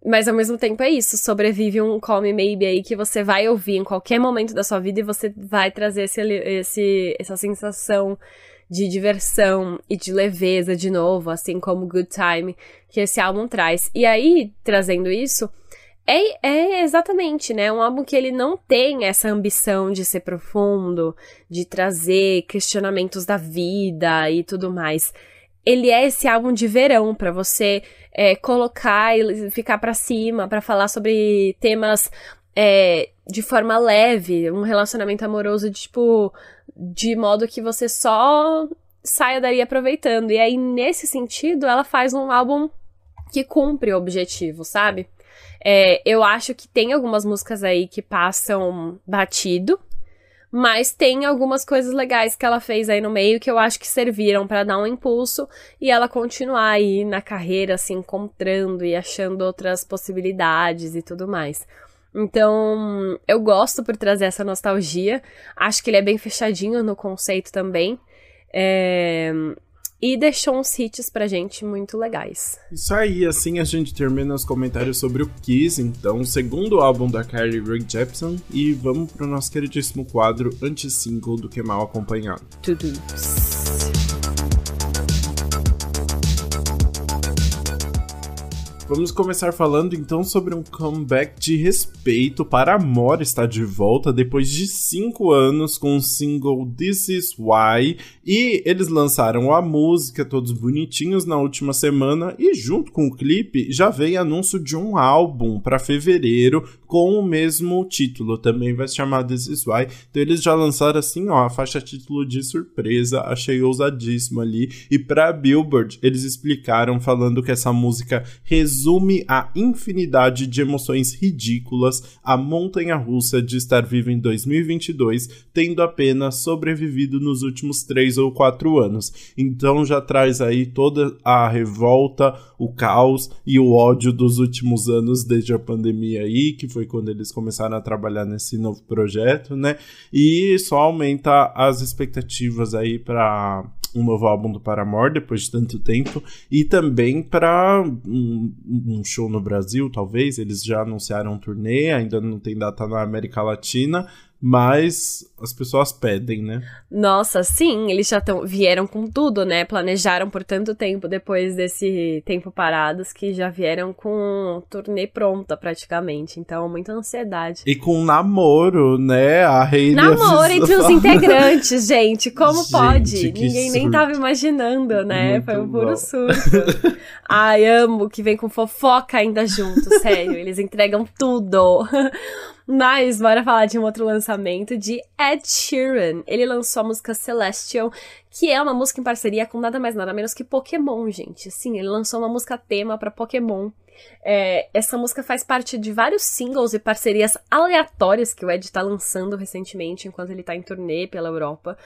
Mas ao mesmo tempo é isso, sobrevive um Call Me Maybe aí que você vai ouvir em qualquer momento da sua vida e você vai trazer esse, esse, essa sensação de diversão e de leveza de novo, assim como Good Time que esse álbum traz. E aí, trazendo isso, É, é exatamente, né? Um álbum que ele não tem essa ambição de ser profundo, de trazer questionamentos da vida e tudo mais. Ele é esse álbum de verão para você é, colocar e ficar para cima, para falar sobre temas é, de forma leve, um relacionamento amoroso, tipo, de modo que você só saia daí aproveitando. E aí, nesse sentido, ela faz um álbum que cumpre o objetivo, sabe? É, eu acho que tem algumas músicas aí que passam batido, mas tem algumas coisas legais que ela fez aí no meio que eu acho que serviram para dar um impulso e ela continuar aí na carreira, se encontrando e achando outras possibilidades e tudo mais. Então, eu gosto por trazer essa nostalgia. Acho que ele é bem fechadinho no conceito também. É... E deixou uns hits pra gente muito legais. Isso aí, assim a gente termina os comentários sobre o Kiss, então, segundo álbum da Carly Rae Jepsen, e vamos pro nosso queridíssimo quadro anti-single do que mal acompanhado. Tudo. Vamos começar falando então sobre um comeback de respeito para Amor está de volta depois de cinco anos com o single This Is Why. E eles lançaram a música todos bonitinhos na última semana. E junto com o clipe já veio anúncio de um álbum para fevereiro com o mesmo título, também vai se chamar This Is Why. Então eles já lançaram assim, ó, a faixa título de surpresa, achei ousadíssimo ali. E para Billboard eles explicaram falando que essa música resume a infinidade de emoções ridículas, a montanha russa de estar vivo em 2022, tendo apenas sobrevivido nos últimos três ou quatro anos. Então já traz aí toda a revolta, o caos e o ódio dos últimos anos desde a pandemia aí, que foi quando eles começaram a trabalhar nesse novo projeto, né? E só aumenta as expectativas aí para um novo álbum do Paramore depois de tanto tempo e também para um, um, show no Brasil, talvez. Eles já anunciaram um turnê, ainda não tem data na América Latina, mas as pessoas pedem, né? Nossa, sim, eles já tão, vieram com tudo, né? Planejaram por tanto tempo depois desse tempo parados que já vieram com turnê pronta praticamente. Então, muita ansiedade. E com namoro, né? A Hayley Namoro entre os integrantes, <laughs> gente. Como gente, pode? Ninguém surto. nem tava imaginando, né? Muito Foi um puro bom. surto. <laughs> Ai, amo que vem com fofoca ainda junto, sério. Eles entregam tudo. Mas bora falar de um outro lançamento de Ed Sheeran. Ele lançou a música Celestial, que é uma música em parceria com nada mais nada menos que Pokémon, gente. Sim, ele lançou uma música tema para Pokémon. É, essa música faz parte de vários singles e parcerias aleatórias que o Ed tá lançando recentemente, enquanto ele tá em turnê pela Europa.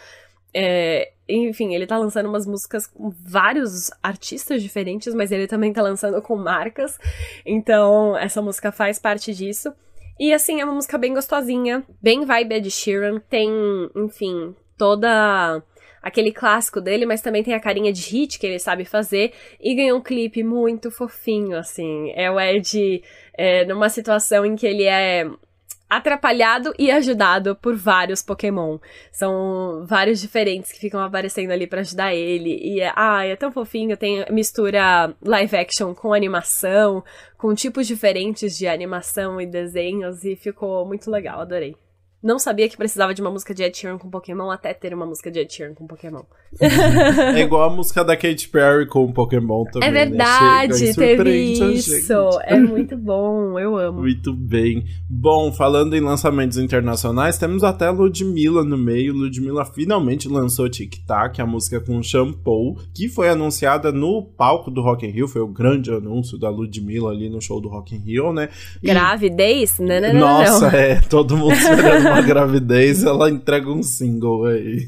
É, enfim, ele tá lançando umas músicas com vários artistas diferentes, mas ele também tá lançando com marcas. Então, essa música faz parte disso. E assim, é uma música bem gostosinha, bem vibe Ed Sheeran. Tem, enfim, toda aquele clássico dele, mas também tem a carinha de hit que ele sabe fazer. E ganhou um clipe muito fofinho, assim. É o Ed é, numa situação em que ele é atrapalhado e ajudado por vários Pokémon. São vários diferentes que ficam aparecendo ali para ajudar ele. E é, ah, é tão fofinho, tem mistura live action com animação, com tipos diferentes de animação e desenhos e ficou muito legal, adorei. Não sabia que precisava de uma música de Ed Sheeran com Pokémon até ter uma música de Ed Sheeran com Pokémon. é igual a música da Katy Perry com Pokémon também. É né? verdade, né? teve isso. É muito bom, eu amo. Muito bem. Bom, falando em lançamentos internacionais, temos até a Ludmilla no meio. Ludmilla finalmente lançou Tic Tac, a música com Shampoo, que foi anunciada no palco do Rock in Rio. Foi o grande anúncio da Ludmilla ali no show do Rock in Rio, né? E... Gravidez? Não, não, não, Nossa, é. Todo mundo esperando uma gravidez, ela entrega um single aí.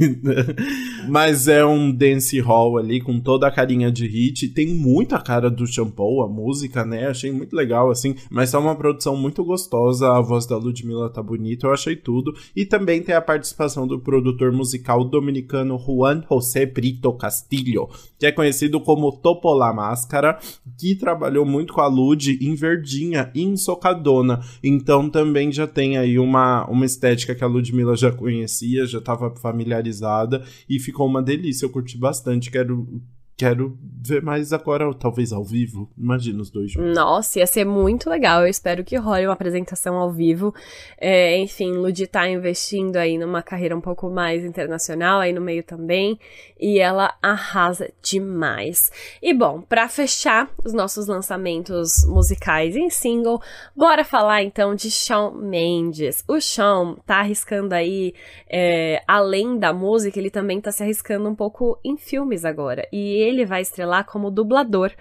Mas é um dance hall ali com toda a carinha de hit. Tem muita cara do Shampoo, a música, né? Achei muito legal, assim. Mas é uma produção muito gostosa. A voz da Ludmilla tá bonita, eu achei tudo. E também tem a participação do produtor musical dominicano Juan José Brito Castillo, que é conhecido como Topo La Máscara, que trabalhou muito com a Lud em Verdinha em Socadona. Então também já tem aí uma, uma estética que a Ludmilla já conhecia, já estava familiarizada e ficou uma delícia. Eu curti bastante. Quero quero ver mais agora, talvez ao vivo. Imagina os dois juntos. Nossa, ia ser muito legal. Eu espero que role uma apresentação ao vivo. É, enfim, Ludi tá investindo aí numa carreira um pouco mais internacional, aí no meio também. E ela arrasa demais. E bom, para fechar os nossos lançamentos musicais em single, bora falar então de Shawn Mendes. O Shawn tá arriscando aí, é, além da música, ele também tá se arriscando um pouco em filmes agora. E ele vai estrelar como dublador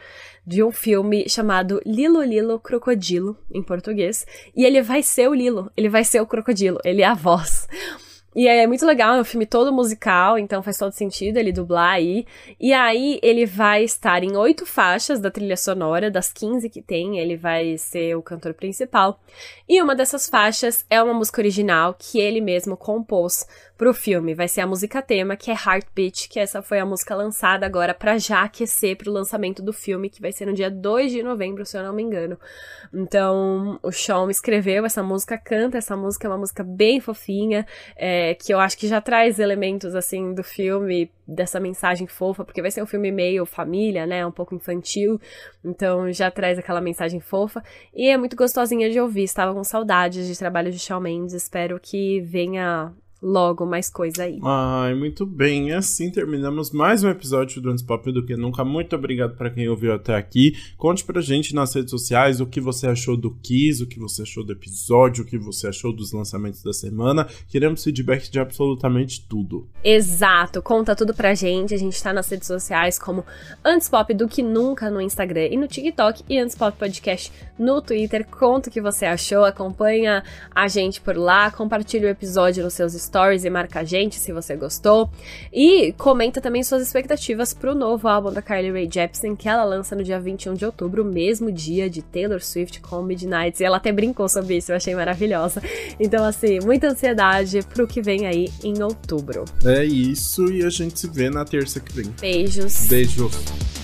de um filme chamado Lilo Lilo Crocodilo, em português. E ele vai ser o Lilo, ele vai ser o crocodilo, ele é a voz. E é muito legal, é um filme todo musical, então faz todo sentido ele dublar aí. E aí ele vai estar em oito faixas da trilha sonora, das 15 que tem, ele vai ser o cantor principal. E uma dessas faixas é uma música original que ele mesmo compôs pro filme. Vai ser a música tema, que é Heartbeat, que essa foi a música lançada agora para já aquecer pro lançamento do filme, que vai ser no dia 2 de novembro, se eu não me engano. Então, o Sean escreveu essa música, canta essa música, é uma música bem fofinha, é, que eu acho que já traz elementos, assim, do filme, dessa mensagem fofa, porque vai ser um filme meio família, né, um pouco infantil, então já traz aquela mensagem fofa, e é muito gostosinha de ouvir, estava com saudades de trabalho de Shawn Mendes, espero que venha logo mais coisa aí. Ai, muito bem. Assim terminamos mais um episódio do Antes Pop do que nunca. Muito obrigado para quem ouviu até aqui. Conte pra gente nas redes sociais o que você achou do Kiss, o que você achou do episódio, o que você achou dos lançamentos da semana. Queremos feedback de absolutamente tudo. Exato, conta tudo pra gente. A gente tá nas redes sociais como Antes Pop do que nunca no Instagram e no TikTok e Antes Pop Podcast no Twitter. Conta o que você achou, acompanha a gente por lá, compartilha o episódio nos seus stories e marca a gente se você gostou. E comenta também suas expectativas pro novo álbum da Carly Rae Jepsen, que ela lança no dia 21 de outubro, mesmo dia de Taylor Swift com Midnight. E ela até brincou sobre isso, eu achei maravilhosa. Então, assim, muita ansiedade pro que vem aí em outubro. É isso, e a gente se vê na terça que vem. Beijos. Beijos.